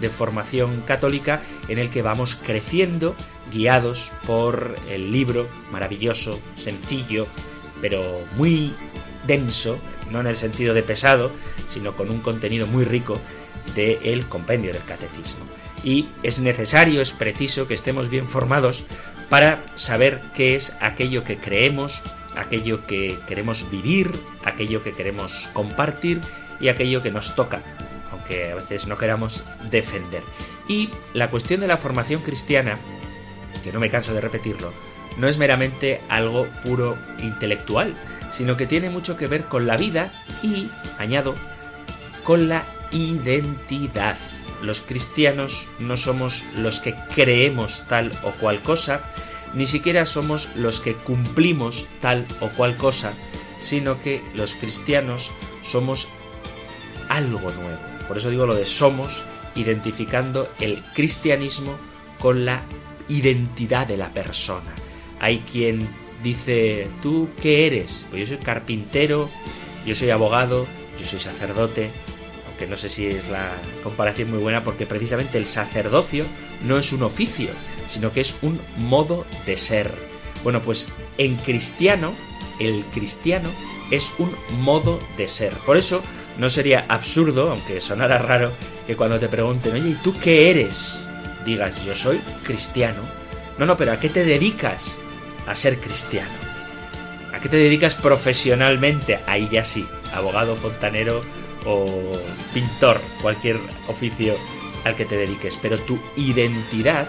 de formación católica en el que vamos creciendo guiados por el libro maravilloso, sencillo, pero muy denso, no en el sentido de pesado, sino con un contenido muy rico del el compendio del catecismo. Y es necesario, es preciso que estemos bien formados para saber qué es aquello que creemos, aquello que queremos vivir, aquello que queremos compartir y aquello que nos toca que a veces no queramos defender. Y la cuestión de la formación cristiana, que no me canso de repetirlo, no es meramente algo puro intelectual, sino que tiene mucho que ver con la vida y, añado, con la identidad. Los cristianos no somos los que creemos tal o cual cosa, ni siquiera somos los que cumplimos tal o cual cosa, sino que los cristianos somos algo nuevo. Por eso digo lo de somos, identificando el cristianismo con la identidad de la persona. Hay quien dice, ¿tú qué eres? Pues yo soy carpintero, yo soy abogado, yo soy sacerdote, aunque no sé si es la comparación muy buena porque precisamente el sacerdocio no es un oficio, sino que es un modo de ser. Bueno, pues en cristiano, el cristiano es un modo de ser. Por eso no sería absurdo, aunque sonara raro, que cuando te pregunten, oye, ¿y tú qué eres? Digas, yo soy cristiano. No, no, pero ¿a qué te dedicas a ser cristiano? ¿A qué te dedicas profesionalmente? Ahí ya sí, abogado, fontanero o pintor, cualquier oficio al que te dediques. Pero tu identidad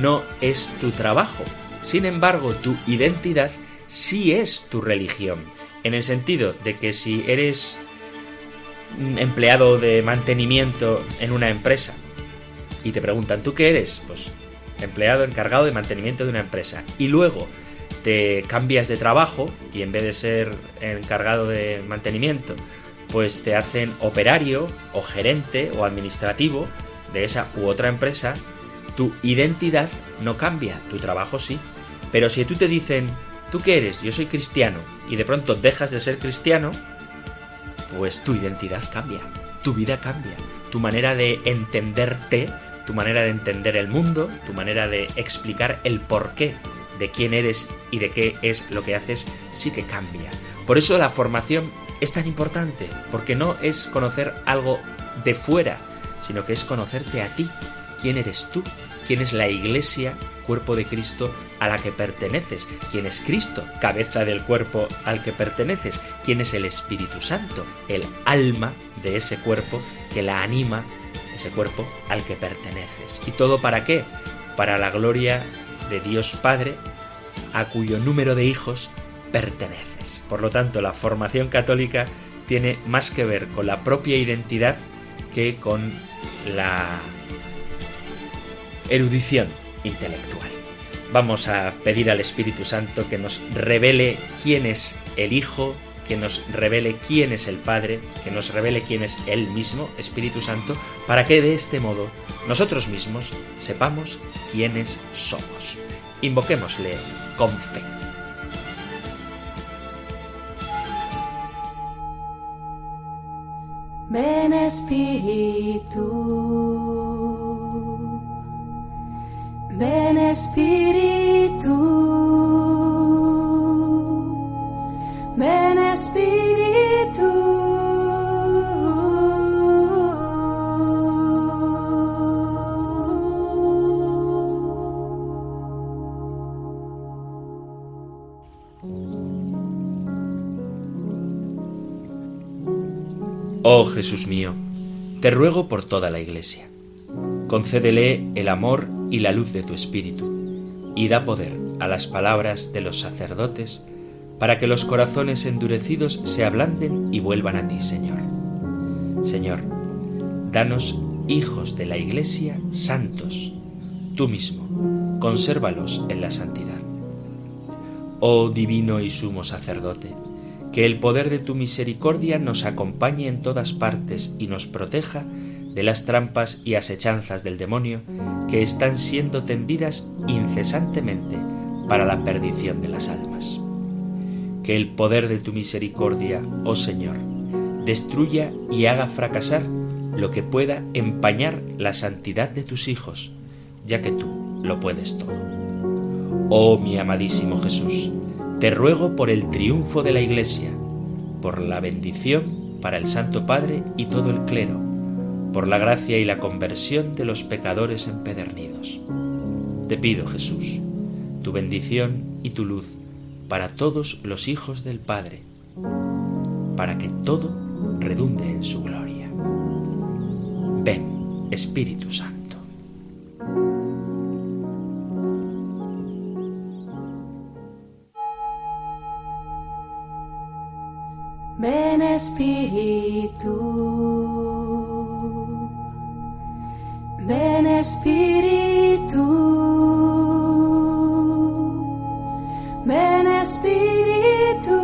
no es tu trabajo. Sin embargo, tu identidad sí es tu religión. En el sentido de que si eres empleado de mantenimiento en una empresa y te preguntan, ¿tú qué eres? Pues empleado encargado de mantenimiento de una empresa. Y luego te cambias de trabajo y en vez de ser encargado de mantenimiento, pues te hacen operario o gerente o administrativo de esa u otra empresa, tu identidad no cambia, tu trabajo sí. Pero si tú te dicen, ¿tú qué eres? Yo soy cristiano y de pronto dejas de ser cristiano, pues tu identidad cambia, tu vida cambia, tu manera de entenderte, tu manera de entender el mundo, tu manera de explicar el porqué de quién eres y de qué es lo que haces, sí que cambia. Por eso la formación es tan importante, porque no es conocer algo de fuera, sino que es conocerte a ti, quién eres tú, quién es la iglesia, cuerpo de Cristo a la que perteneces, quién es Cristo, cabeza del cuerpo al que perteneces, quién es el Espíritu Santo, el alma de ese cuerpo que la anima, ese cuerpo al que perteneces. ¿Y todo para qué? Para la gloria de Dios Padre, a cuyo número de hijos perteneces. Por lo tanto, la formación católica tiene más que ver con la propia identidad que con la erudición intelectual. Vamos a pedir al Espíritu Santo que nos revele quién es el Hijo, que nos revele quién es el Padre, que nos revele quién es Él mismo, Espíritu Santo, para que de este modo nosotros mismos sepamos quiénes somos. Invoquémosle con fe. Ven Espíritu. Ven Espíritu, ven Espíritu. Oh Jesús mío, te ruego por toda la Iglesia concédele el amor y la luz de tu Espíritu, y da poder a las palabras de los sacerdotes, para que los corazones endurecidos se ablanden y vuelvan a ti, Señor. Señor, danos hijos de la Iglesia santos. Tú mismo, consérvalos en la santidad. Oh divino y sumo sacerdote, que el poder de tu misericordia nos acompañe en todas partes y nos proteja de las trampas y asechanzas del demonio que están siendo tendidas incesantemente para la perdición de las almas. Que el poder de tu misericordia, oh Señor, destruya y haga fracasar lo que pueda empañar la santidad de tus hijos, ya que tú lo puedes todo. Oh mi amadísimo Jesús, te ruego por el triunfo de la Iglesia, por la bendición para el Santo Padre y todo el clero, por la gracia y la conversión de los pecadores empedernidos. Te pido, Jesús, tu bendición y tu luz para todos los hijos del Padre, para que todo redunde en su gloria. Ven, Espíritu Santo. Ven Espíritu, ven Espíritu, ven Espíritu.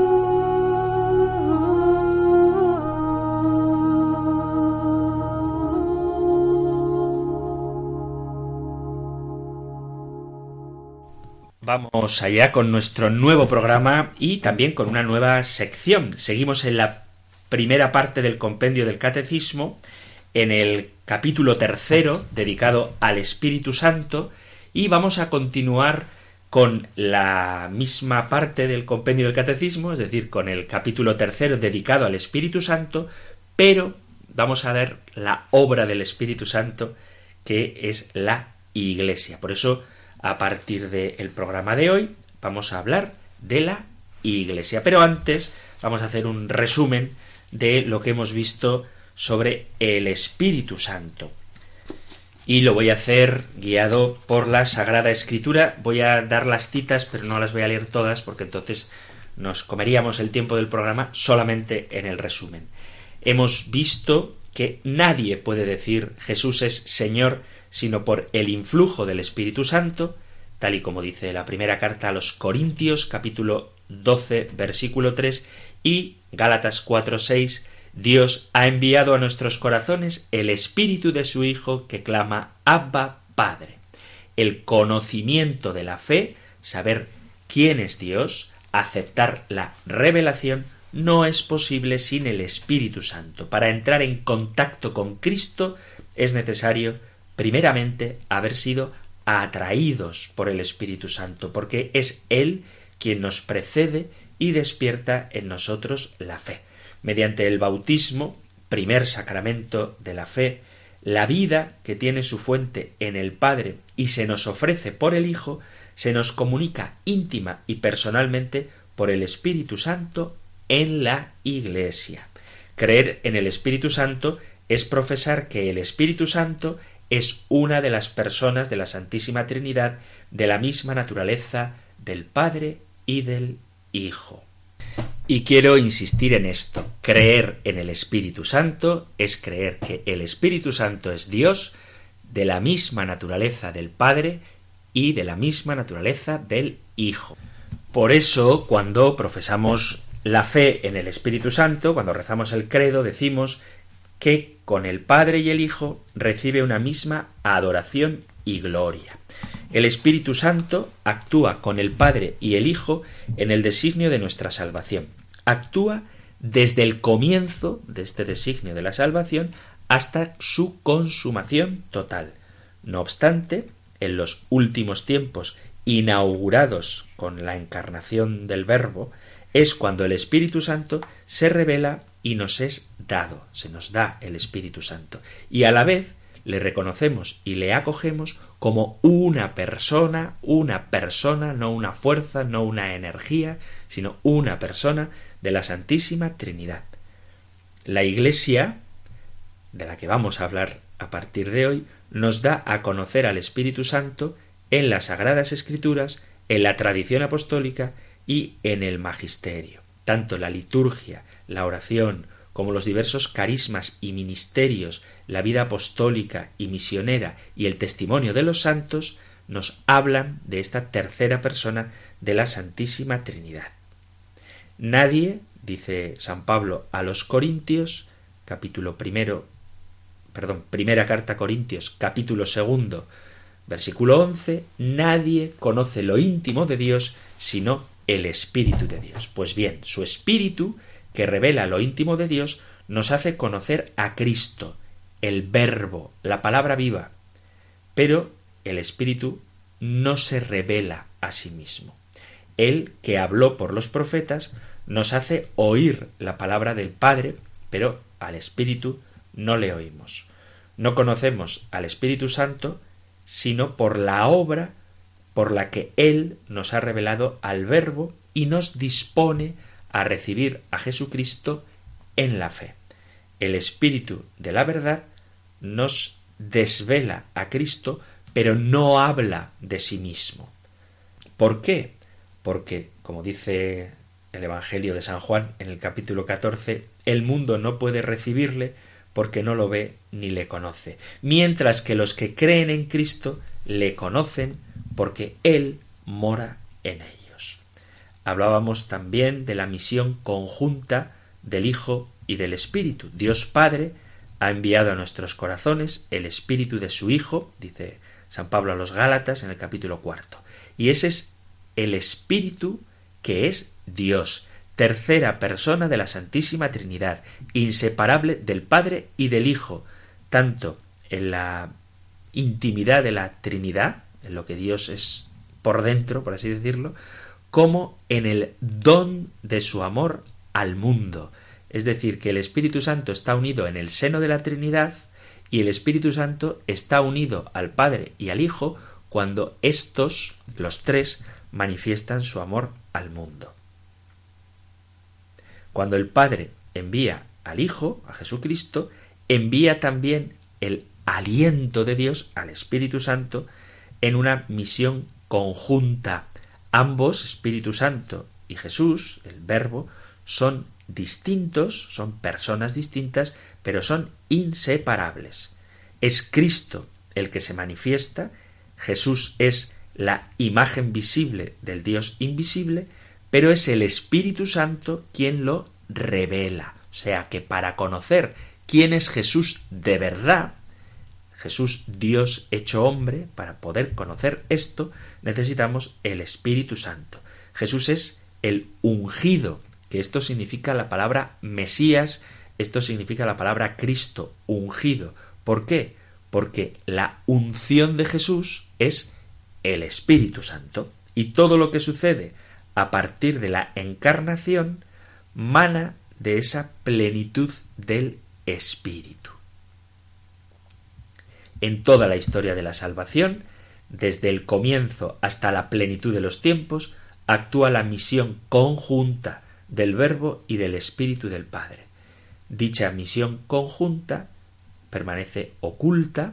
Vamos allá con nuestro nuevo programa y también con una nueva sección. Seguimos en la primera parte del compendio del catecismo, en el capítulo tercero dedicado al Espíritu Santo y vamos a continuar con la misma parte del compendio del catecismo, es decir, con el capítulo tercero dedicado al Espíritu Santo, pero vamos a ver la obra del Espíritu Santo que es la Iglesia. Por eso a partir del programa de hoy vamos a hablar de la Iglesia. Pero antes vamos a hacer un resumen de lo que hemos visto sobre el Espíritu Santo. Y lo voy a hacer guiado por la Sagrada Escritura. Voy a dar las citas, pero no las voy a leer todas porque entonces nos comeríamos el tiempo del programa solamente en el resumen. Hemos visto que nadie puede decir Jesús es Señor sino por el influjo del Espíritu Santo, tal y como dice la primera carta a los Corintios capítulo 12 versículo 3 y Gálatas 4 6 Dios ha enviado a nuestros corazones el Espíritu de su Hijo que clama Abba Padre. El conocimiento de la fe, saber quién es Dios, aceptar la revelación, no es posible sin el Espíritu Santo. Para entrar en contacto con Cristo es necesario primeramente haber sido atraídos por el Espíritu Santo, porque es Él quien nos precede y despierta en nosotros la fe. Mediante el bautismo, primer sacramento de la fe, la vida que tiene su fuente en el Padre y se nos ofrece por el Hijo, se nos comunica íntima y personalmente por el Espíritu Santo en la Iglesia. Creer en el Espíritu Santo es profesar que el Espíritu Santo es una de las personas de la Santísima Trinidad de la misma naturaleza del Padre y del Hijo. Y quiero insistir en esto. Creer en el Espíritu Santo es creer que el Espíritu Santo es Dios de la misma naturaleza del Padre y de la misma naturaleza del Hijo. Por eso, cuando profesamos la fe en el Espíritu Santo, cuando rezamos el credo, decimos que con el Padre y el Hijo recibe una misma adoración y gloria. El Espíritu Santo actúa con el Padre y el Hijo en el designio de nuestra salvación. Actúa desde el comienzo de este designio de la salvación hasta su consumación total. No obstante, en los últimos tiempos inaugurados con la encarnación del Verbo, es cuando el Espíritu Santo se revela y nos es dado, se nos da el Espíritu Santo. Y a la vez le reconocemos y le acogemos como una persona, una persona, no una fuerza, no una energía, sino una persona de la Santísima Trinidad. La Iglesia, de la que vamos a hablar a partir de hoy, nos da a conocer al Espíritu Santo en las Sagradas Escrituras, en la tradición apostólica y en el magisterio. Tanto la liturgia la oración como los diversos carismas y ministerios, la vida apostólica y misionera y el testimonio de los santos, nos hablan de esta tercera persona de la Santísima Trinidad. Nadie, dice San Pablo a los Corintios, capítulo primero, perdón, primera carta a Corintios, capítulo segundo, versículo once, nadie conoce lo íntimo de Dios sino el Espíritu de Dios. Pues bien, su Espíritu, que revela lo íntimo de Dios, nos hace conocer a Cristo, el Verbo, la palabra viva. Pero el Espíritu no se revela a sí mismo. Él, que habló por los profetas, nos hace oír la palabra del Padre, pero al Espíritu no le oímos. No conocemos al Espíritu Santo sino por la obra por la que Él nos ha revelado al Verbo y nos dispone a recibir a Jesucristo en la fe. El Espíritu de la verdad nos desvela a Cristo, pero no habla de sí mismo. ¿Por qué? Porque, como dice el Evangelio de San Juan en el capítulo 14, el mundo no puede recibirle porque no lo ve ni le conoce, mientras que los que creen en Cristo le conocen porque Él mora en ellos. Hablábamos también de la misión conjunta del Hijo y del Espíritu. Dios Padre ha enviado a nuestros corazones el Espíritu de su Hijo, dice San Pablo a los Gálatas en el capítulo cuarto. Y ese es el Espíritu que es Dios, tercera persona de la Santísima Trinidad, inseparable del Padre y del Hijo, tanto en la intimidad de la Trinidad, en lo que Dios es por dentro, por así decirlo, como en el don de su amor al mundo. Es decir, que el Espíritu Santo está unido en el seno de la Trinidad y el Espíritu Santo está unido al Padre y al Hijo cuando estos, los tres, manifiestan su amor al mundo. Cuando el Padre envía al Hijo, a Jesucristo, envía también el aliento de Dios al Espíritu Santo en una misión conjunta. Ambos, Espíritu Santo y Jesús, el Verbo, son distintos, son personas distintas, pero son inseparables. Es Cristo el que se manifiesta, Jesús es la imagen visible del Dios invisible, pero es el Espíritu Santo quien lo revela. O sea que para conocer quién es Jesús de verdad, Jesús Dios hecho hombre, para poder conocer esto, necesitamos el Espíritu Santo. Jesús es el ungido, que esto significa la palabra Mesías, esto significa la palabra Cristo, ungido. ¿Por qué? Porque la unción de Jesús es el Espíritu Santo. Y todo lo que sucede a partir de la encarnación, mana de esa plenitud del Espíritu. En toda la historia de la salvación, desde el comienzo hasta la plenitud de los tiempos, actúa la misión conjunta del Verbo y del Espíritu del Padre. Dicha misión conjunta permanece oculta,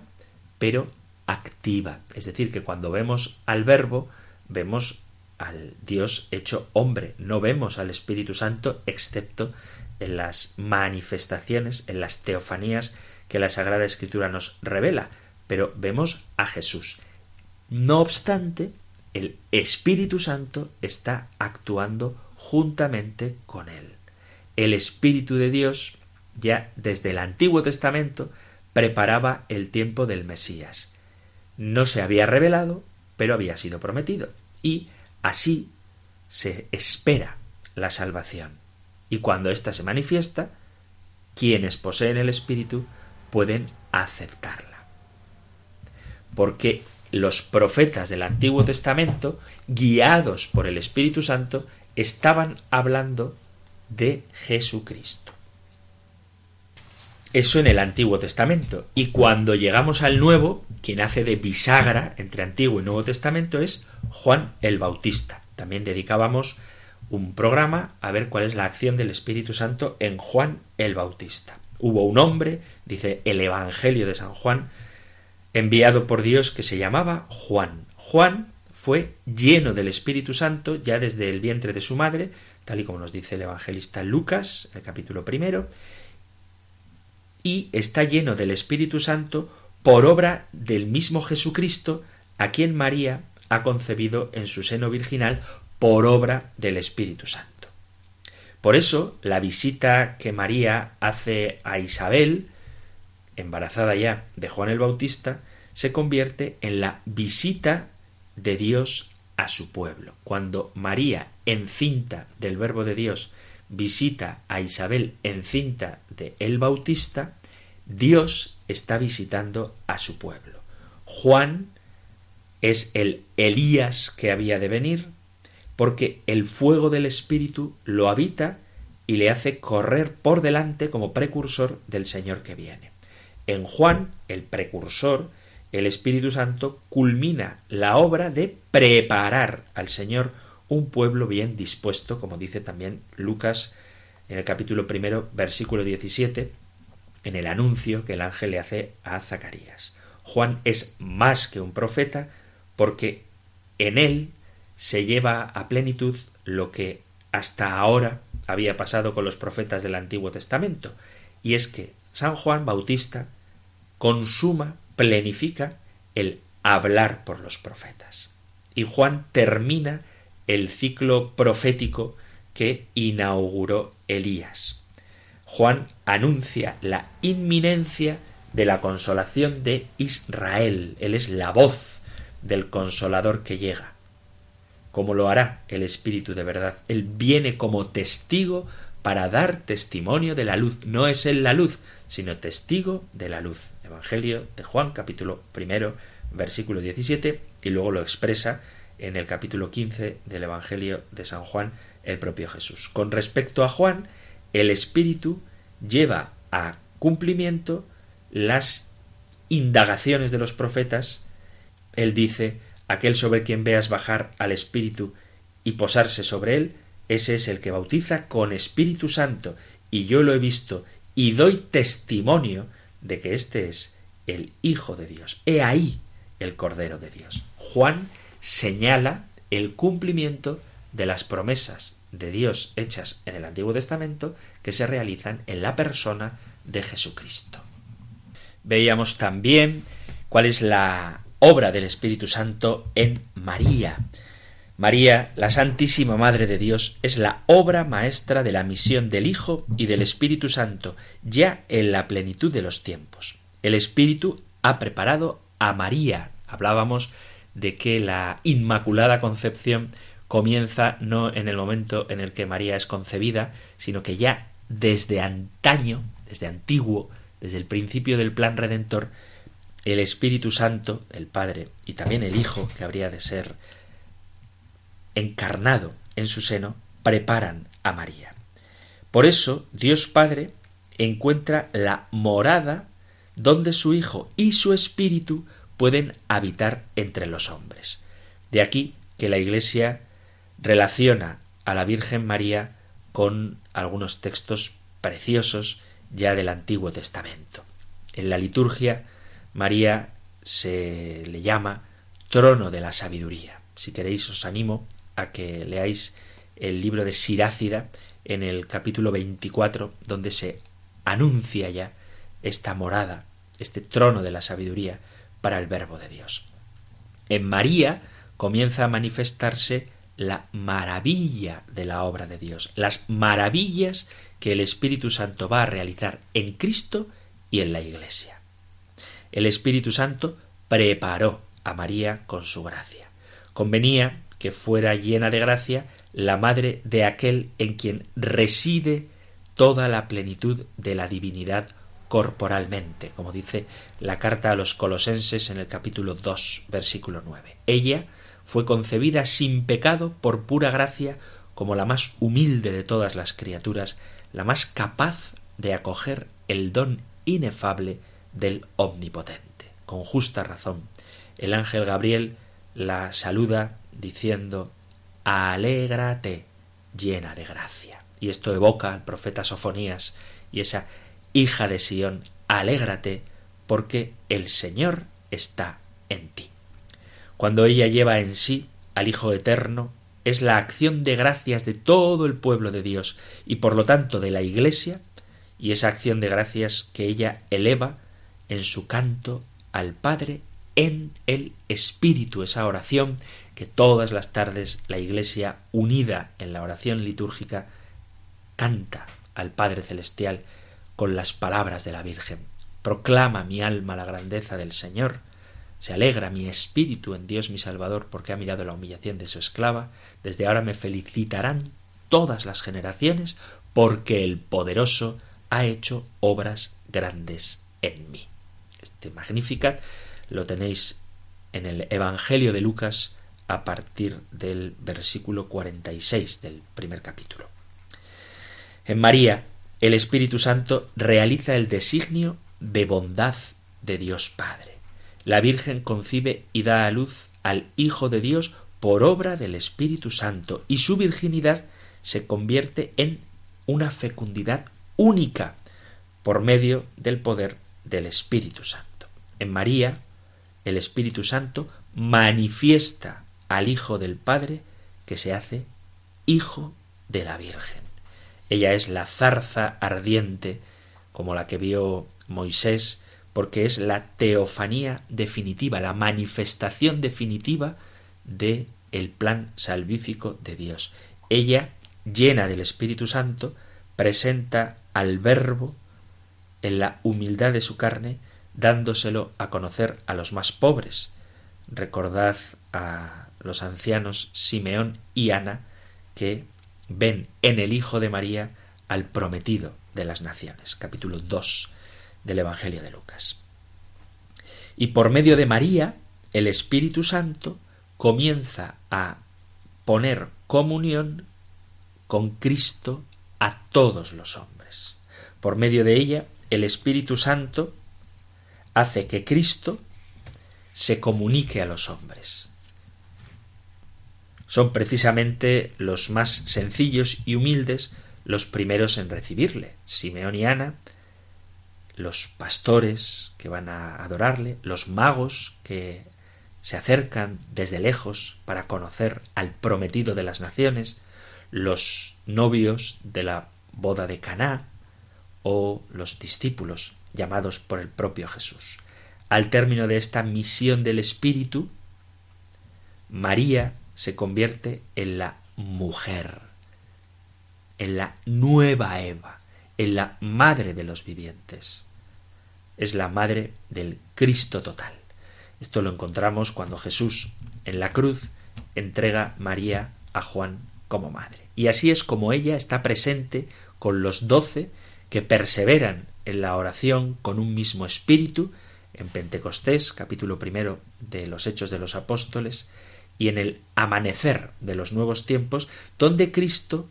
pero activa. Es decir, que cuando vemos al Verbo, vemos al Dios hecho hombre. No vemos al Espíritu Santo excepto en las manifestaciones, en las teofanías que la Sagrada Escritura nos revela, pero vemos a Jesús. No obstante, el Espíritu Santo está actuando juntamente con él. El Espíritu de Dios ya desde el Antiguo Testamento preparaba el tiempo del Mesías. No se había revelado, pero había sido prometido. Y Así se espera la salvación. Y cuando ésta se manifiesta, quienes poseen el Espíritu pueden aceptarla. Porque los profetas del Antiguo Testamento, guiados por el Espíritu Santo, estaban hablando de Jesucristo. Eso en el Antiguo Testamento. Y cuando llegamos al Nuevo, quien hace de bisagra entre Antiguo y Nuevo Testamento es Juan el Bautista. También dedicábamos un programa a ver cuál es la acción del Espíritu Santo en Juan el Bautista. Hubo un hombre, dice el Evangelio de San Juan, enviado por Dios que se llamaba Juan. Juan fue lleno del Espíritu Santo ya desde el vientre de su madre, tal y como nos dice el evangelista Lucas, el capítulo primero, y está lleno del Espíritu Santo por obra del mismo Jesucristo, a quien María ha concebido en su seno virginal por obra del Espíritu Santo. Por eso, la visita que María hace a Isabel, embarazada ya de Juan el Bautista, se convierte en la visita de Dios a su pueblo. Cuando María, encinta del Verbo de Dios, visita a Isabel encinta de el Bautista, Dios está visitando a su pueblo. Juan es el Elías que había de venir, porque el fuego del Espíritu lo habita y le hace correr por delante como precursor del Señor que viene. En Juan, el precursor, el Espíritu Santo culmina la obra de preparar al Señor un pueblo bien dispuesto, como dice también Lucas en el capítulo primero, versículo 17, en el anuncio que el ángel le hace a Zacarías. Juan es más que un profeta porque en él se lleva a plenitud lo que hasta ahora había pasado con los profetas del Antiguo Testamento, y es que San Juan Bautista consuma, plenifica el hablar por los profetas. Y Juan termina el ciclo profético que inauguró Elías. Juan anuncia la inminencia de la consolación de Israel. Él es la voz del consolador que llega. Como lo hará el Espíritu de verdad. Él viene como testigo para dar testimonio de la luz. No es él la luz, sino testigo de la luz. Evangelio de Juan, capítulo primero, versículo 17, y luego lo expresa en el capítulo 15 del Evangelio de San Juan el propio Jesús. Con respecto a Juan, el Espíritu lleva a cumplimiento las indagaciones de los profetas. Él dice, aquel sobre quien veas bajar al Espíritu y posarse sobre él, ese es el que bautiza con Espíritu Santo, y yo lo he visto, y doy testimonio de que éste es el Hijo de Dios. He ahí el Cordero de Dios. Juan señala el cumplimiento de las promesas de Dios hechas en el Antiguo Testamento que se realizan en la persona de Jesucristo. Veíamos también cuál es la obra del Espíritu Santo en María. María, la Santísima Madre de Dios, es la obra maestra de la misión del Hijo y del Espíritu Santo, ya en la plenitud de los tiempos. El Espíritu ha preparado a María. Hablábamos de que la Inmaculada Concepción comienza no en el momento en el que María es concebida, sino que ya desde antaño, desde antiguo, desde el principio del plan redentor, el Espíritu Santo, el Padre, y también el Hijo, que habría de ser encarnado en su seno, preparan a María. Por eso Dios Padre encuentra la morada donde su Hijo y su Espíritu pueden habitar entre los hombres. De aquí que la Iglesia relaciona a la Virgen María con algunos textos preciosos ya del Antiguo Testamento. En la liturgia, María se le llama trono de la sabiduría. Si queréis, os animo a que leáis el libro de Sirácida en el capítulo 24, donde se anuncia ya esta morada, este trono de la sabiduría para el Verbo de Dios. En María comienza a manifestarse la maravilla de la obra de Dios, las maravillas que el Espíritu Santo va a realizar en Cristo y en la Iglesia. El Espíritu Santo preparó a María con su gracia. Convenía que fuera llena de gracia la madre de aquel en quien reside toda la plenitud de la divinidad corporalmente, como dice la carta a los colosenses en el capítulo 2, versículo 9. Ella fue concebida sin pecado por pura gracia como la más humilde de todas las criaturas, la más capaz de acoger el don inefable del Omnipotente. Con justa razón, el ángel Gabriel la saluda diciendo Alégrate, llena de gracia. Y esto evoca al profeta Sofonías y esa hija de Sión, alégrate, porque el Señor está en ti. Cuando ella lleva en sí al Hijo Eterno, es la acción de gracias de todo el pueblo de Dios y por lo tanto de la Iglesia, y esa acción de gracias que ella eleva en su canto al Padre en el Espíritu, esa oración que todas las tardes la Iglesia, unida en la oración litúrgica, canta al Padre Celestial con las palabras de la Virgen. Proclama mi alma la grandeza del Señor, se alegra mi espíritu en Dios mi Salvador porque ha mirado la humillación de su esclava, desde ahora me felicitarán todas las generaciones porque el poderoso ha hecho obras grandes en mí. Este Magnificat lo tenéis en el Evangelio de Lucas a partir del versículo 46 del primer capítulo. En María, el Espíritu Santo realiza el designio de bondad de Dios Padre. La Virgen concibe y da a luz al Hijo de Dios por obra del Espíritu Santo y su virginidad se convierte en una fecundidad única por medio del poder del Espíritu Santo. En María, el Espíritu Santo manifiesta al Hijo del Padre que se hace Hijo de la Virgen. Ella es la zarza ardiente, como la que vio Moisés, porque es la teofanía definitiva, la manifestación definitiva de el plan salvífico de Dios. Ella, llena del Espíritu Santo, presenta al Verbo en la humildad de su carne, dándoselo a conocer a los más pobres. Recordad a los ancianos Simeón y Ana que ven en el Hijo de María al prometido de las naciones. Capítulo 2 del Evangelio de Lucas. Y por medio de María, el Espíritu Santo comienza a poner comunión con Cristo a todos los hombres. Por medio de ella, el Espíritu Santo hace que Cristo se comunique a los hombres. Son precisamente los más sencillos y humildes los primeros en recibirle. Simeón y Ana, los pastores que van a adorarle, los magos que se acercan desde lejos para conocer al prometido de las naciones, los novios de la boda de Caná o los discípulos llamados por el propio Jesús. Al término de esta misión del Espíritu, María se convierte en la mujer, en la nueva Eva, en la madre de los vivientes. Es la madre del Cristo total. Esto lo encontramos cuando Jesús en la cruz entrega María a Juan como madre. Y así es como ella está presente con los doce que perseveran en la oración con un mismo espíritu en Pentecostés, capítulo primero de los Hechos de los Apóstoles, y en el amanecer de los nuevos tiempos, donde Cristo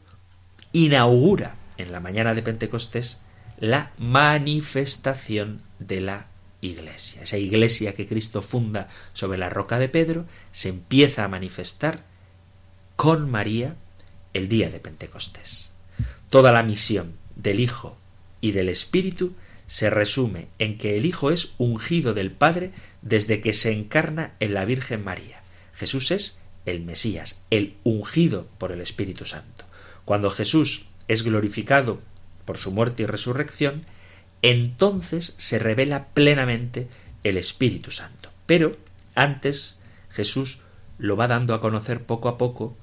inaugura en la mañana de Pentecostés la manifestación de la Iglesia. Esa Iglesia que Cristo funda sobre la roca de Pedro se empieza a manifestar con María el día de Pentecostés. Toda la misión del Hijo y del Espíritu se resume en que el Hijo es ungido del Padre desde que se encarna en la Virgen María. Jesús es el Mesías, el ungido por el Espíritu Santo. Cuando Jesús es glorificado por su muerte y resurrección, entonces se revela plenamente el Espíritu Santo. Pero antes Jesús lo va dando a conocer poco a poco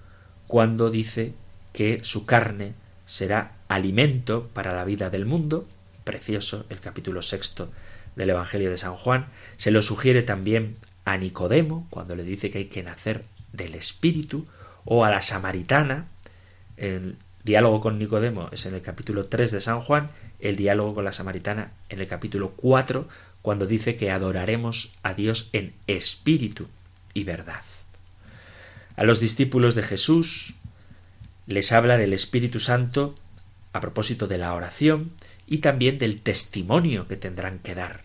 cuando dice que su carne será alimento para la vida del mundo, precioso el capítulo sexto del Evangelio de San Juan, se lo sugiere también a Nicodemo, cuando le dice que hay que nacer del Espíritu, o a la samaritana, el diálogo con Nicodemo es en el capítulo 3 de San Juan, el diálogo con la samaritana en el capítulo 4, cuando dice que adoraremos a Dios en espíritu y verdad. A los discípulos de Jesús les habla del Espíritu Santo a propósito de la oración y también del testimonio que tendrán que dar.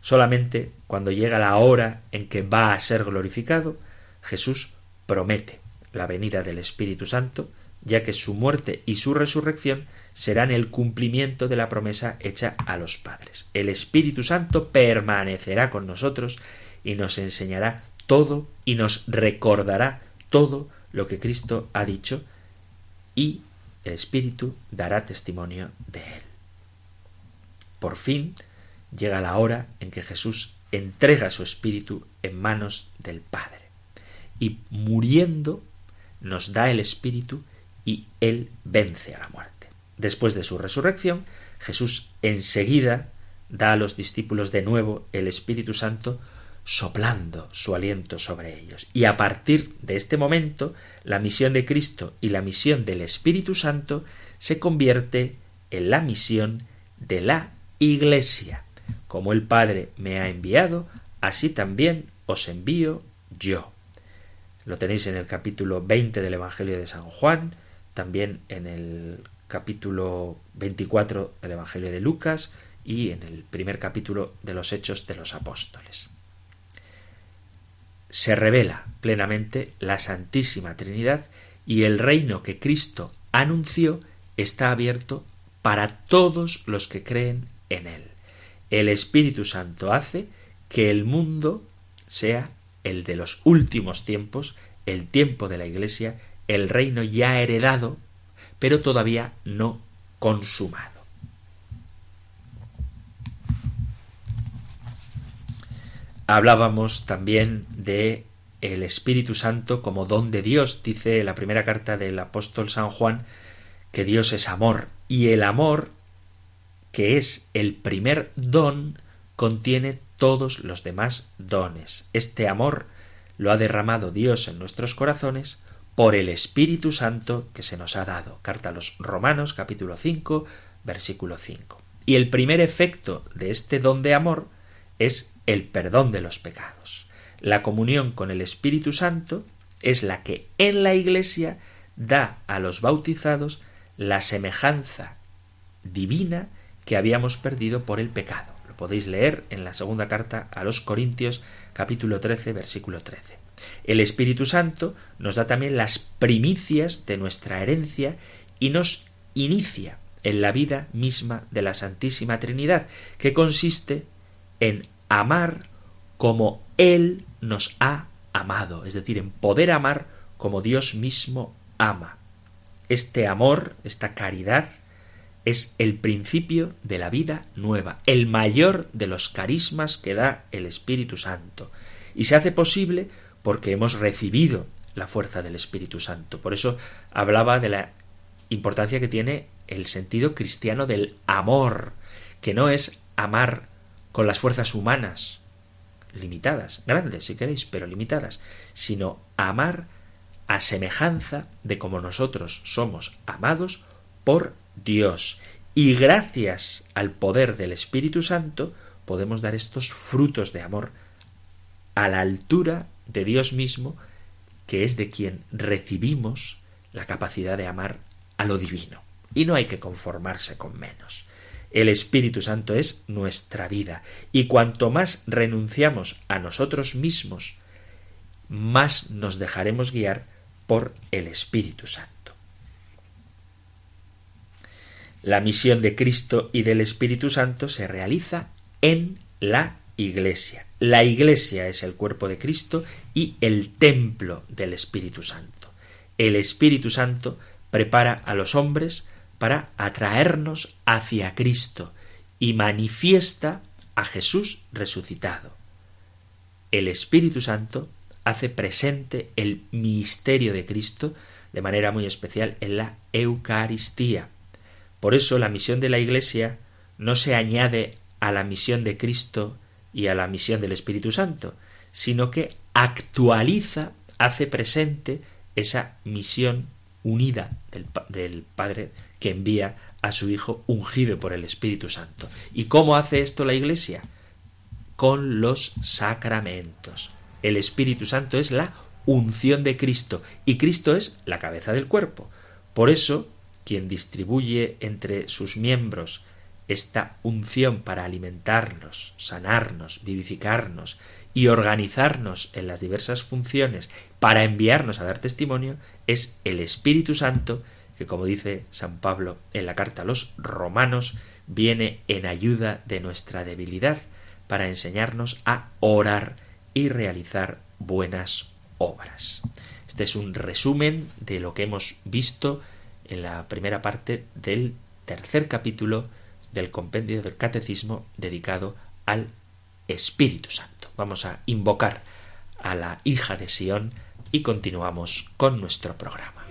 Solamente cuando llega la hora en que va a ser glorificado, Jesús promete la venida del Espíritu Santo, ya que su muerte y su resurrección serán el cumplimiento de la promesa hecha a los padres. El Espíritu Santo permanecerá con nosotros y nos enseñará todo y nos recordará todo lo que Cristo ha dicho y el Espíritu dará testimonio de él. por fin llega la hora en que Jesús entrega su espíritu en manos del Padre. Y muriendo nos da el espíritu y Él vence a la muerte. Después de su resurrección, Jesús enseguida da a los discípulos de nuevo el Espíritu Santo soplando su aliento sobre ellos. Y a partir de este momento, la misión de Cristo y la misión del Espíritu Santo se convierte en la misión de la Iglesia. Como el Padre me ha enviado, así también os envío yo. Lo tenéis en el capítulo 20 del Evangelio de San Juan, también en el capítulo 24 del Evangelio de Lucas y en el primer capítulo de los Hechos de los Apóstoles. Se revela plenamente la Santísima Trinidad y el reino que Cristo anunció está abierto para todos los que creen en él. El Espíritu Santo hace que el mundo sea el de los últimos tiempos, el tiempo de la Iglesia, el reino ya heredado, pero todavía no consumado. Hablábamos también de el Espíritu Santo como don de Dios, dice la primera carta del apóstol San Juan que Dios es amor y el amor que es el primer don contiene todos los demás dones. Este amor lo ha derramado Dios en nuestros corazones por el Espíritu Santo que se nos ha dado. Carta a los Romanos capítulo 5 versículo 5. Y el primer efecto de este don de amor es el perdón de los pecados. La comunión con el Espíritu Santo es la que en la Iglesia da a los bautizados la semejanza divina que habíamos perdido por el pecado podéis leer en la segunda carta a los Corintios capítulo 13 versículo 13. El Espíritu Santo nos da también las primicias de nuestra herencia y nos inicia en la vida misma de la Santísima Trinidad, que consiste en amar como Él nos ha amado, es decir, en poder amar como Dios mismo ama. Este amor, esta caridad, es el principio de la vida nueva, el mayor de los carismas que da el Espíritu Santo. Y se hace posible porque hemos recibido la fuerza del Espíritu Santo. Por eso hablaba de la importancia que tiene el sentido cristiano del amor, que no es amar con las fuerzas humanas, limitadas, grandes si queréis, pero limitadas, sino amar a semejanza de como nosotros somos amados por Dios. Y gracias al poder del Espíritu Santo podemos dar estos frutos de amor a la altura de Dios mismo, que es de quien recibimos la capacidad de amar a lo divino. Y no hay que conformarse con menos. El Espíritu Santo es nuestra vida, y cuanto más renunciamos a nosotros mismos, más nos dejaremos guiar por el Espíritu Santo. La misión de Cristo y del Espíritu Santo se realiza en la Iglesia. La Iglesia es el cuerpo de Cristo y el templo del Espíritu Santo. El Espíritu Santo prepara a los hombres para atraernos hacia Cristo y manifiesta a Jesús resucitado. El Espíritu Santo hace presente el misterio de Cristo de manera muy especial en la Eucaristía. Por eso la misión de la Iglesia no se añade a la misión de Cristo y a la misión del Espíritu Santo, sino que actualiza, hace presente esa misión unida del, del, Padre que envía a su Hijo ungido por el Espíritu Santo. ¿Y cómo hace esto la Iglesia? Con los sacramentos. El Espíritu Santo es la unción de Cristo y Cristo es la cabeza del cuerpo. Por eso quien distribuye entre sus miembros esta unción para alimentarnos, sanarnos, vivificarnos y organizarnos en las diversas funciones para enviarnos a dar testimonio, es el Espíritu Santo, que como dice San Pablo en la carta a los romanos, viene en ayuda de nuestra debilidad para enseñarnos a orar y realizar buenas obras. Este es un resumen de lo que hemos visto en la primera parte del tercer capítulo del compendio del catecismo dedicado al Espíritu Santo. Vamos a invocar a la hija de Sión y continuamos con nuestro programa.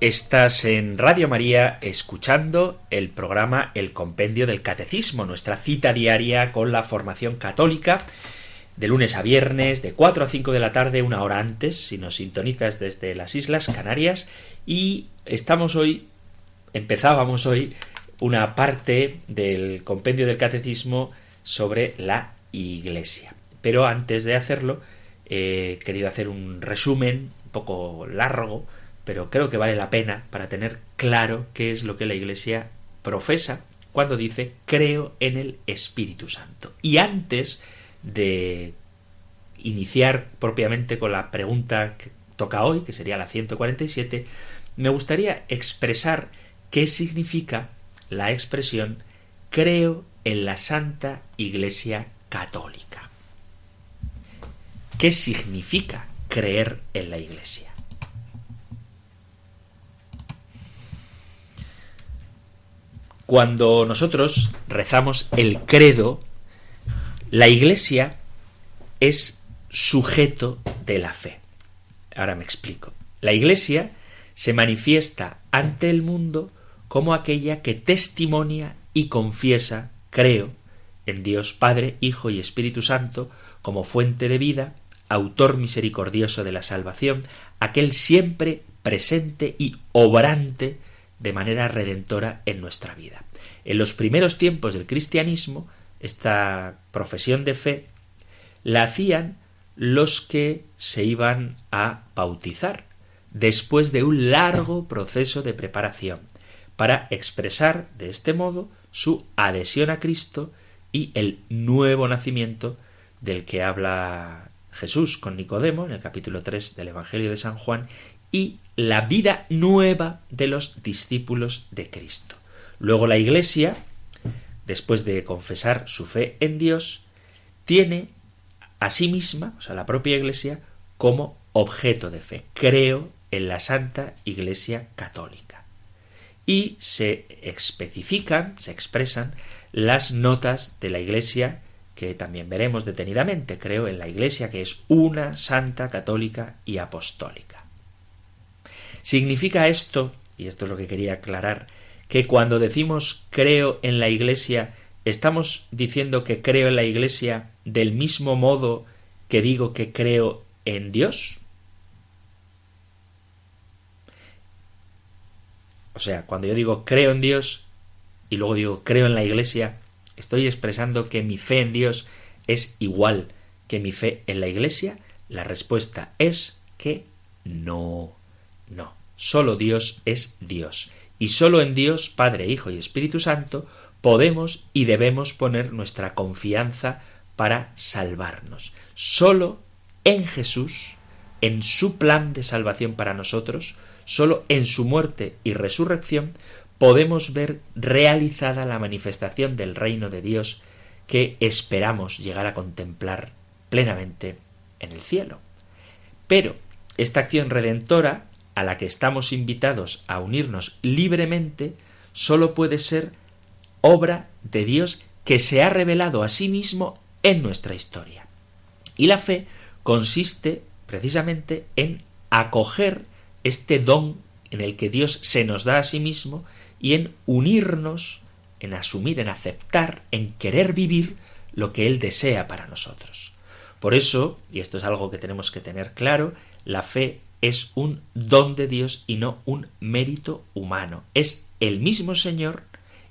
Estás en Radio María escuchando el programa El Compendio del Catecismo, nuestra cita diaria con la formación católica, de lunes a viernes, de 4 a 5 de la tarde, una hora antes, si nos sintonizas desde las Islas Canarias. Y estamos hoy, empezábamos hoy, una parte del Compendio del Catecismo sobre la Iglesia. Pero antes de hacerlo, he querido hacer un resumen un poco largo, pero creo que vale la pena para tener claro qué es lo que la Iglesia profesa cuando dice creo en el Espíritu Santo. Y antes de iniciar propiamente con la pregunta que toca hoy, que sería la 147, me gustaría expresar qué significa la expresión creo en la Santa Iglesia Católica. ¿Qué significa creer en la Iglesia? Cuando nosotros rezamos el credo, la Iglesia es sujeto de la fe. Ahora me explico. La Iglesia se manifiesta ante el mundo como aquella que testimonia y confiesa, creo, en Dios Padre, Hijo y Espíritu Santo como fuente de vida, autor misericordioso de la salvación, aquel siempre presente y obrante de manera redentora en nuestra vida. En los primeros tiempos del cristianismo, esta profesión de fe la hacían los que se iban a bautizar, después de un largo proceso de preparación, para expresar de este modo su adhesión a Cristo y el nuevo nacimiento del que habla Jesús con Nicodemo en el capítulo 3 del Evangelio de San Juan y la vida nueva de los discípulos de Cristo. Luego la Iglesia, después de confesar su fe en Dios, tiene a sí misma, o sea, la propia Iglesia, como objeto de fe. Creo en la Santa Iglesia Católica. Y se especifican, se expresan las notas de la Iglesia que también veremos detenidamente. Creo en la Iglesia que es una santa católica y apostólica. ¿Significa esto, y esto es lo que quería aclarar, que cuando decimos creo en la Iglesia, estamos diciendo que creo en la Iglesia del mismo modo que digo que creo en Dios? O sea, cuando yo digo creo en Dios y luego digo creo en la Iglesia, estoy expresando que mi fe en Dios es igual que mi fe en la Iglesia. La respuesta es que no, no. Solo Dios es Dios. Y solo en Dios, Padre, Hijo y Espíritu Santo, podemos y debemos poner nuestra confianza para salvarnos. Solo en Jesús, en su plan de salvación para nosotros, Solo en su muerte y resurrección podemos ver realizada la manifestación del reino de Dios que esperamos llegar a contemplar plenamente en el cielo. Pero esta acción redentora a la que estamos invitados a unirnos libremente solo puede ser obra de Dios que se ha revelado a sí mismo en nuestra historia. Y la fe consiste precisamente en acoger este don en el que Dios se nos da a sí mismo y en unirnos, en asumir, en aceptar, en querer vivir lo que Él desea para nosotros. Por eso, y esto es algo que tenemos que tener claro, la fe es un don de Dios y no un mérito humano. Es el mismo Señor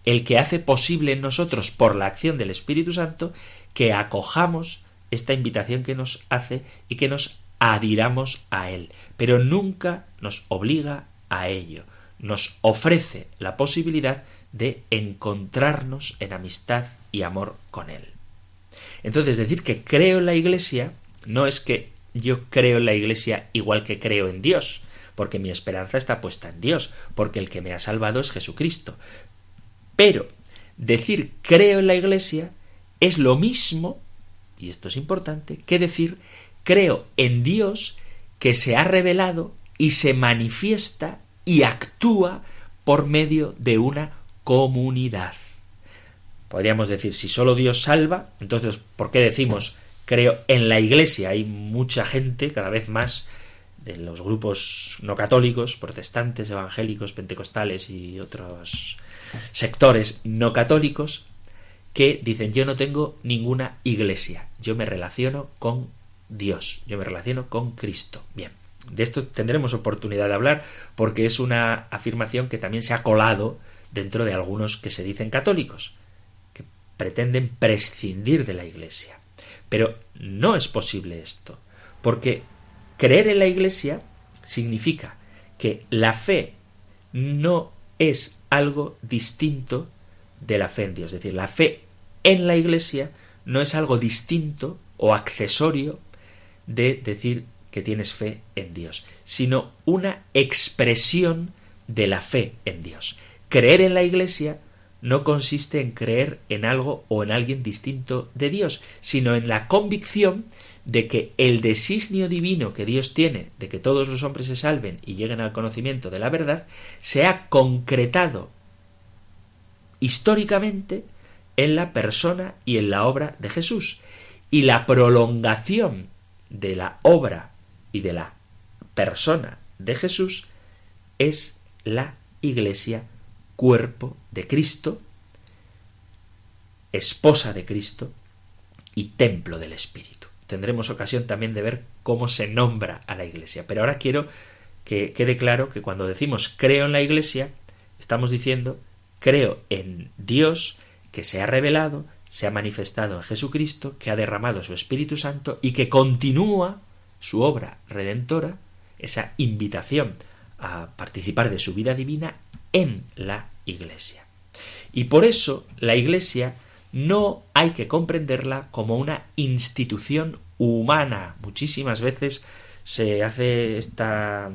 el que hace posible en nosotros, por la acción del Espíritu Santo, que acojamos esta invitación que nos hace y que nos adhiramos a Él, pero nunca nos obliga a ello, nos ofrece la posibilidad de encontrarnos en amistad y amor con Él. Entonces, decir que creo en la Iglesia no es que yo creo en la Iglesia igual que creo en Dios, porque mi esperanza está puesta en Dios, porque el que me ha salvado es Jesucristo. Pero decir creo en la Iglesia es lo mismo, y esto es importante, que decir creo en Dios que se ha revelado y se manifiesta y actúa por medio de una comunidad. Podríamos decir, si solo Dios salva, entonces, ¿por qué decimos creo en la Iglesia? Hay mucha gente, cada vez más, de los grupos no católicos, protestantes, evangélicos, pentecostales y otros sectores no católicos, que dicen yo no tengo ninguna iglesia, yo me relaciono con Dios, yo me relaciono con Cristo. Bien, de esto tendremos oportunidad de hablar porque es una afirmación que también se ha colado dentro de algunos que se dicen católicos, que pretenden prescindir de la Iglesia. Pero no es posible esto, porque creer en la Iglesia significa que la fe no es algo distinto de la fe en Dios. Es decir, la fe en la Iglesia no es algo distinto o accesorio de decir que tienes fe en Dios, sino una expresión de la fe en Dios. Creer en la Iglesia no consiste en creer en algo o en alguien distinto de Dios, sino en la convicción de que el designio divino que Dios tiene de que todos los hombres se salven y lleguen al conocimiento de la verdad, se ha concretado históricamente en la persona y en la obra de Jesús. Y la prolongación de la obra y de la persona de Jesús es la Iglesia, cuerpo de Cristo, esposa de Cristo y templo del Espíritu. Tendremos ocasión también de ver cómo se nombra a la Iglesia. Pero ahora quiero que quede claro que cuando decimos creo en la Iglesia, estamos diciendo creo en Dios que se ha revelado, se ha manifestado en Jesucristo, que ha derramado su Espíritu Santo y que continúa su obra redentora, esa invitación a participar de su vida divina en la Iglesia. Y por eso la Iglesia no hay que comprenderla como una institución humana. Muchísimas veces se hace esta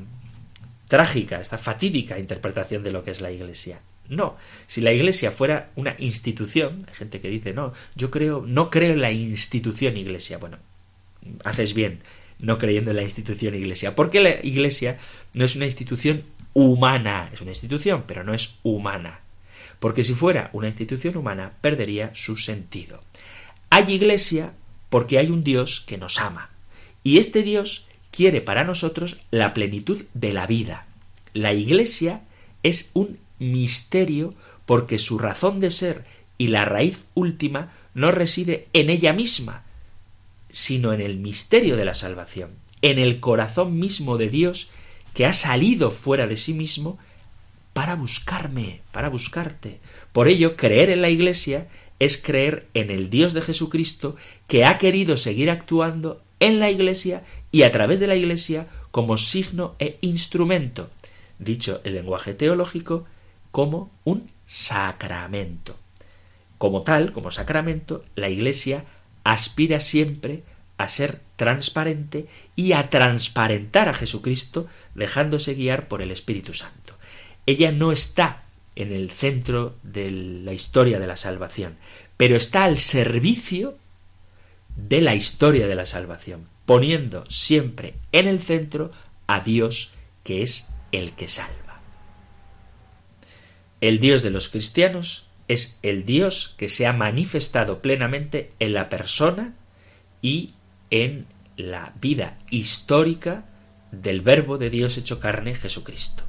trágica, esta fatídica interpretación de lo que es la Iglesia. No, si la Iglesia fuera una institución, hay gente que dice, no, yo creo, no creo en la institución Iglesia. Bueno, haces bien no creyendo en la institución Iglesia, porque la Iglesia no es una institución humana, es una institución, pero no es humana. Porque si fuera una institución humana, perdería su sentido. Hay Iglesia porque hay un Dios que nos ama. Y este Dios quiere para nosotros la plenitud de la vida. La Iglesia es un misterio porque su razón de ser y la raíz última no reside en ella misma, sino en el misterio de la salvación, en el corazón mismo de Dios que ha salido fuera de sí mismo para buscarme, para buscarte. Por ello, creer en la Iglesia es creer en el Dios de Jesucristo que ha querido seguir actuando en la Iglesia y a través de la Iglesia como signo e instrumento, dicho el lenguaje teológico, como un sacramento. Como tal, como sacramento, la Iglesia aspira siempre a ser transparente y a transparentar a Jesucristo dejándose guiar por el Espíritu Santo. Ella no está en el centro de la historia de la salvación, pero está al servicio de la historia de la salvación, poniendo siempre en el centro a Dios que es el que salva. El Dios de los cristianos es el Dios que se ha manifestado plenamente en la persona y en la vida histórica del Verbo de Dios hecho carne, Jesucristo.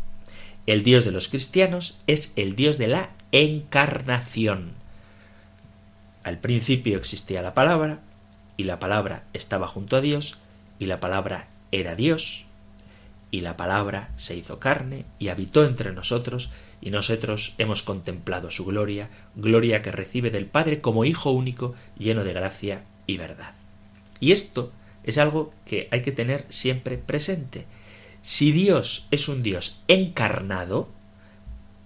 El Dios de los cristianos es el Dios de la encarnación. Al principio existía la palabra, y la palabra estaba junto a Dios, y la palabra era Dios, y la palabra se hizo carne y habitó entre nosotros, y nosotros hemos contemplado su gloria, gloria que recibe del Padre como Hijo único, lleno de gracia y verdad. Y esto es algo que hay que tener siempre presente. Si Dios es un Dios encarnado,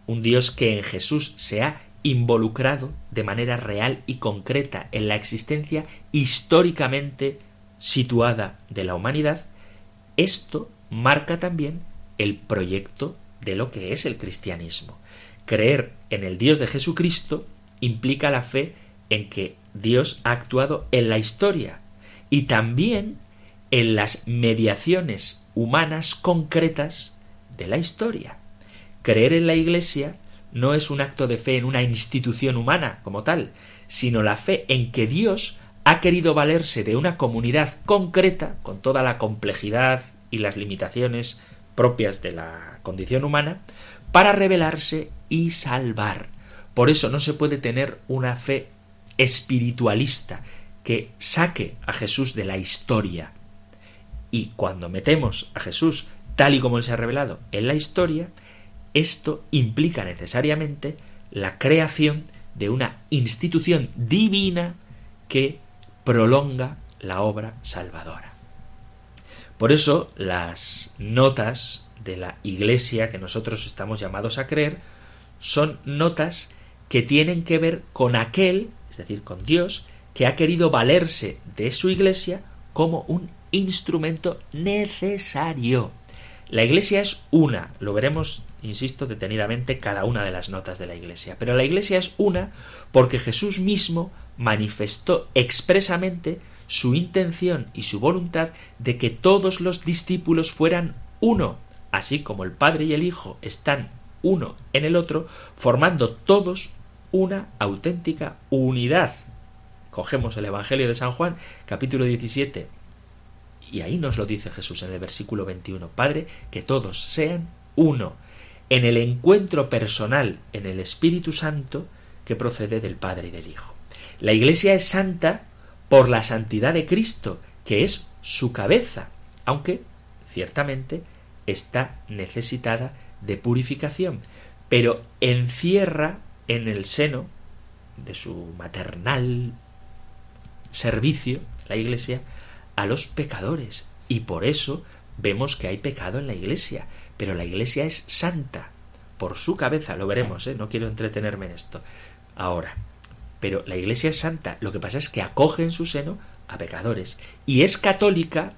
un Dios que en Jesús se ha involucrado de manera real y concreta en la existencia históricamente situada de la humanidad, esto marca también el proyecto de lo que es el cristianismo. Creer en el Dios de Jesucristo implica la fe en que Dios ha actuado en la historia y también en las mediaciones humanas concretas de la historia. Creer en la Iglesia no es un acto de fe en una institución humana como tal, sino la fe en que Dios ha querido valerse de una comunidad concreta, con toda la complejidad y las limitaciones propias de la condición humana, para revelarse y salvar. Por eso no se puede tener una fe espiritualista que saque a Jesús de la historia. Y cuando metemos a Jesús tal y como se ha revelado en la historia, esto implica necesariamente la creación de una institución divina que prolonga la obra salvadora. Por eso las notas de la Iglesia que nosotros estamos llamados a creer son notas que tienen que ver con aquel, es decir, con Dios, que ha querido valerse de su iglesia como un instrumento necesario. La iglesia es una, lo veremos, insisto, detenidamente cada una de las notas de la iglesia, pero la iglesia es una porque Jesús mismo manifestó expresamente su intención y su voluntad de que todos los discípulos fueran uno, así como el Padre y el Hijo están uno en el otro, formando todos una auténtica unidad. Cogemos el Evangelio de San Juan, capítulo 17, y ahí nos lo dice Jesús en el versículo 21. Padre, que todos sean uno, en el encuentro personal en el Espíritu Santo que procede del Padre y del Hijo. La Iglesia es santa por la santidad de Cristo, que es su cabeza, aunque ciertamente está necesitada de purificación, pero encierra en el seno de su maternal servicio, la Iglesia, a los pecadores. Y por eso vemos que hay pecado en la Iglesia, pero la Iglesia es santa. Por su cabeza, lo veremos, ¿eh? no quiero entretenerme en esto. Ahora, pero la Iglesia es santa, lo que pasa es que acoge en su seno a pecadores y es católica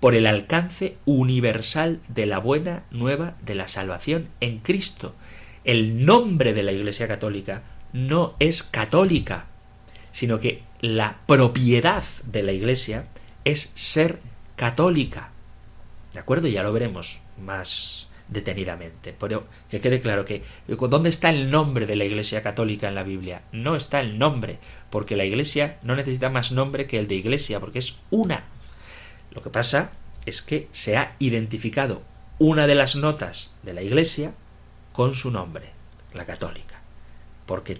por el alcance universal de la buena nueva de la salvación en Cristo. El nombre de la Iglesia católica no es católica, sino que la propiedad de la Iglesia es ser católica. ¿De acuerdo? Ya lo veremos más detenidamente. Pero que quede claro que ¿dónde está el nombre de la Iglesia Católica en la Biblia? No está el nombre, porque la Iglesia no necesita más nombre que el de Iglesia, porque es una. Lo que pasa es que se ha identificado una de las notas de la Iglesia con su nombre, la católica, porque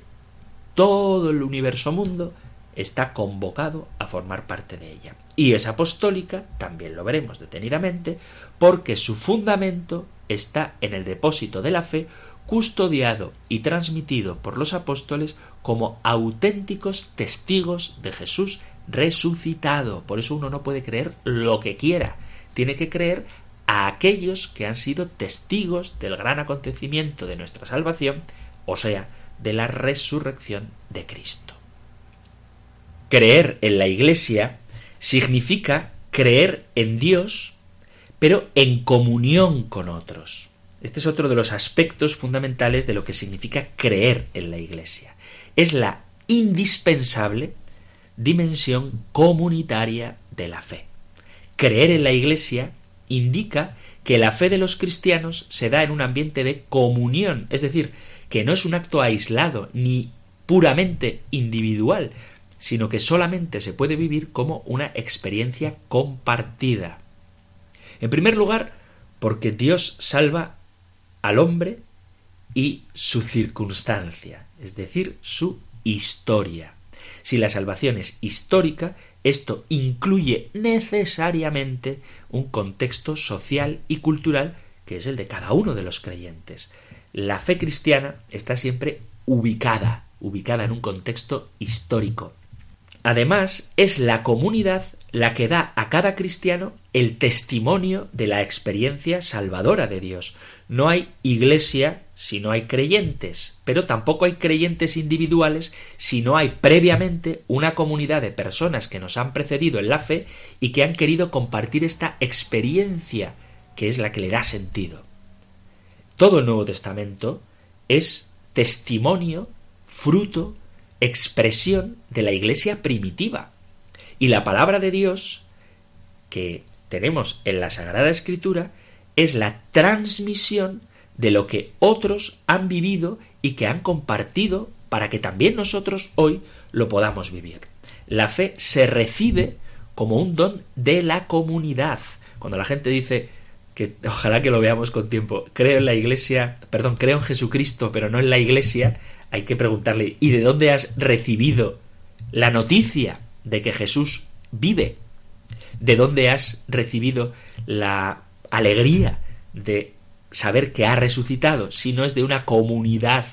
todo el universo mundo está convocado a formar parte de ella. Y es apostólica, también lo veremos detenidamente, porque su fundamento está en el depósito de la fe, custodiado y transmitido por los apóstoles como auténticos testigos de Jesús resucitado. Por eso uno no puede creer lo que quiera, tiene que creer a aquellos que han sido testigos del gran acontecimiento de nuestra salvación, o sea, de la resurrección de Cristo. Creer en la Iglesia significa creer en Dios, pero en comunión con otros. Este es otro de los aspectos fundamentales de lo que significa creer en la Iglesia. Es la indispensable dimensión comunitaria de la fe. Creer en la Iglesia indica que la fe de los cristianos se da en un ambiente de comunión, es decir, que no es un acto aislado ni puramente individual, sino que solamente se puede vivir como una experiencia compartida. En primer lugar, porque Dios salva al hombre y su circunstancia, es decir, su historia. Si la salvación es histórica, esto incluye necesariamente un contexto social y cultural que es el de cada uno de los creyentes. La fe cristiana está siempre ubicada, ubicada en un contexto histórico. Además, es la comunidad la que da a cada cristiano el testimonio de la experiencia salvadora de Dios. No hay iglesia si no hay creyentes, pero tampoco hay creyentes individuales si no hay previamente una comunidad de personas que nos han precedido en la fe y que han querido compartir esta experiencia que es la que le da sentido. Todo el Nuevo Testamento es testimonio, fruto, expresión de la iglesia primitiva. Y la palabra de Dios que tenemos en la Sagrada Escritura es la transmisión de lo que otros han vivido y que han compartido para que también nosotros hoy lo podamos vivir. La fe se recibe como un don de la comunidad. Cuando la gente dice que ojalá que lo veamos con tiempo, creo en la iglesia, perdón, creo en Jesucristo, pero no en la iglesia, hay que preguntarle, ¿y de dónde has recibido la noticia de que Jesús vive? ¿De dónde has recibido la alegría de saber que ha resucitado, si no es de una comunidad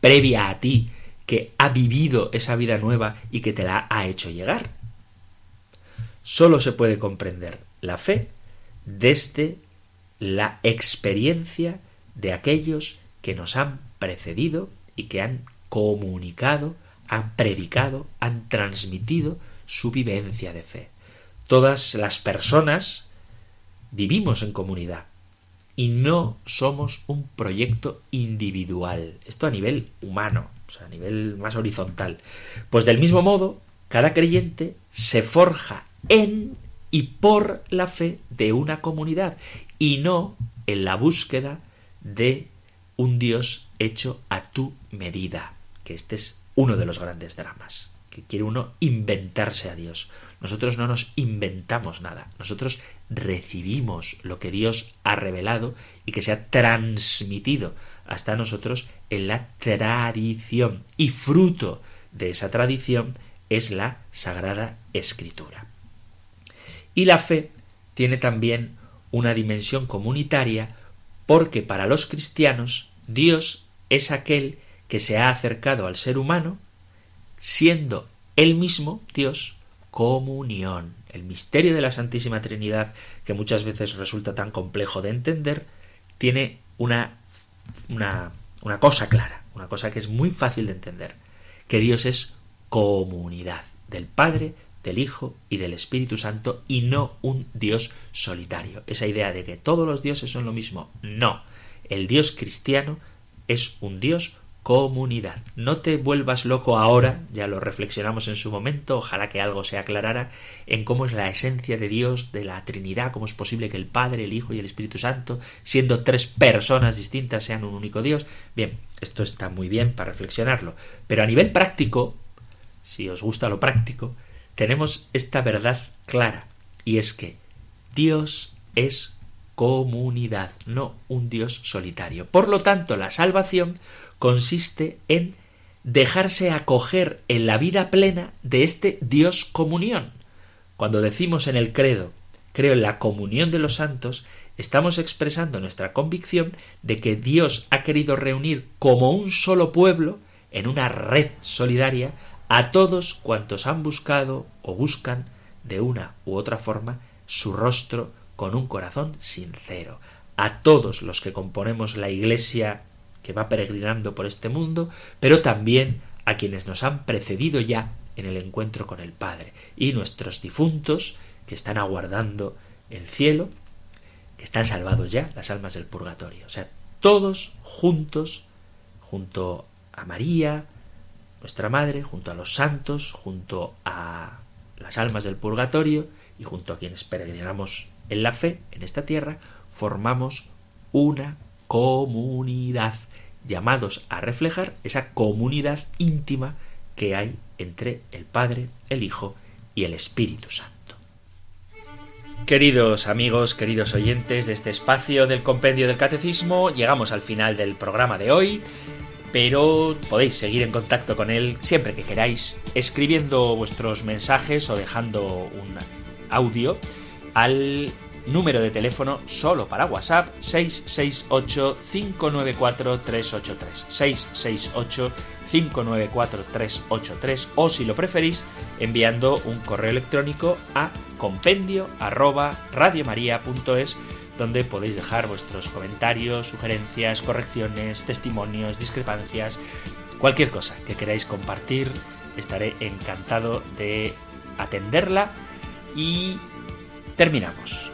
previa a ti que ha vivido esa vida nueva y que te la ha hecho llegar. Solo se puede comprender la fe desde la experiencia de aquellos que nos han precedido y que han comunicado, han predicado, han transmitido su vivencia de fe. Todas las personas vivimos en comunidad y no somos un proyecto individual. Esto a nivel humano, o sea, a nivel más horizontal. Pues del mismo modo, cada creyente se forja en y por la fe de una comunidad y no en la búsqueda de un Dios hecho a tu medida, que este es uno de los grandes dramas, que quiere uno inventarse a Dios. Nosotros no nos inventamos nada, nosotros recibimos lo que Dios ha revelado y que se ha transmitido hasta nosotros en la tradición. Y fruto de esa tradición es la Sagrada Escritura. Y la fe tiene también una dimensión comunitaria porque para los cristianos Dios es aquel que se ha acercado al ser humano siendo él mismo Dios comunión. El misterio de la Santísima Trinidad, que muchas veces resulta tan complejo de entender, tiene una, una, una cosa clara, una cosa que es muy fácil de entender, que Dios es comunidad del Padre, del Hijo y del Espíritu Santo y no un Dios solitario. Esa idea de que todos los dioses son lo mismo. No. El Dios cristiano es un Dios comunidad. No te vuelvas loco ahora, ya lo reflexionamos en su momento, ojalá que algo se aclarara en cómo es la esencia de Dios, de la Trinidad, cómo es posible que el Padre, el Hijo y el Espíritu Santo, siendo tres personas distintas, sean un único Dios. Bien, esto está muy bien para reflexionarlo, pero a nivel práctico, si os gusta lo práctico, tenemos esta verdad clara, y es que Dios es comunidad, no un Dios solitario. Por lo tanto, la salvación consiste en dejarse acoger en la vida plena de este Dios comunión. Cuando decimos en el credo, creo en la comunión de los santos, estamos expresando nuestra convicción de que Dios ha querido reunir como un solo pueblo, en una red solidaria, a todos cuantos han buscado o buscan de una u otra forma su rostro con un corazón sincero, a todos los que componemos la Iglesia que va peregrinando por este mundo, pero también a quienes nos han precedido ya en el encuentro con el Padre, y nuestros difuntos que están aguardando el cielo, que están salvados ya, las almas del purgatorio. O sea, todos juntos, junto a María, nuestra Madre, junto a los santos, junto a las almas del purgatorio y junto a quienes peregrinamos en la fe en esta tierra, formamos una comunidad, llamados a reflejar esa comunidad íntima que hay entre el Padre, el Hijo y el Espíritu Santo. Queridos amigos, queridos oyentes de este espacio del Compendio del Catecismo, llegamos al final del programa de hoy pero podéis seguir en contacto con él siempre que queráis, escribiendo vuestros mensajes o dejando un audio al número de teléfono solo para WhatsApp 668-594-383. 668-594-383 o si lo preferís enviando un correo electrónico a compendio arroba donde podéis dejar vuestros comentarios, sugerencias, correcciones, testimonios, discrepancias, cualquier cosa que queráis compartir. Estaré encantado de atenderla y terminamos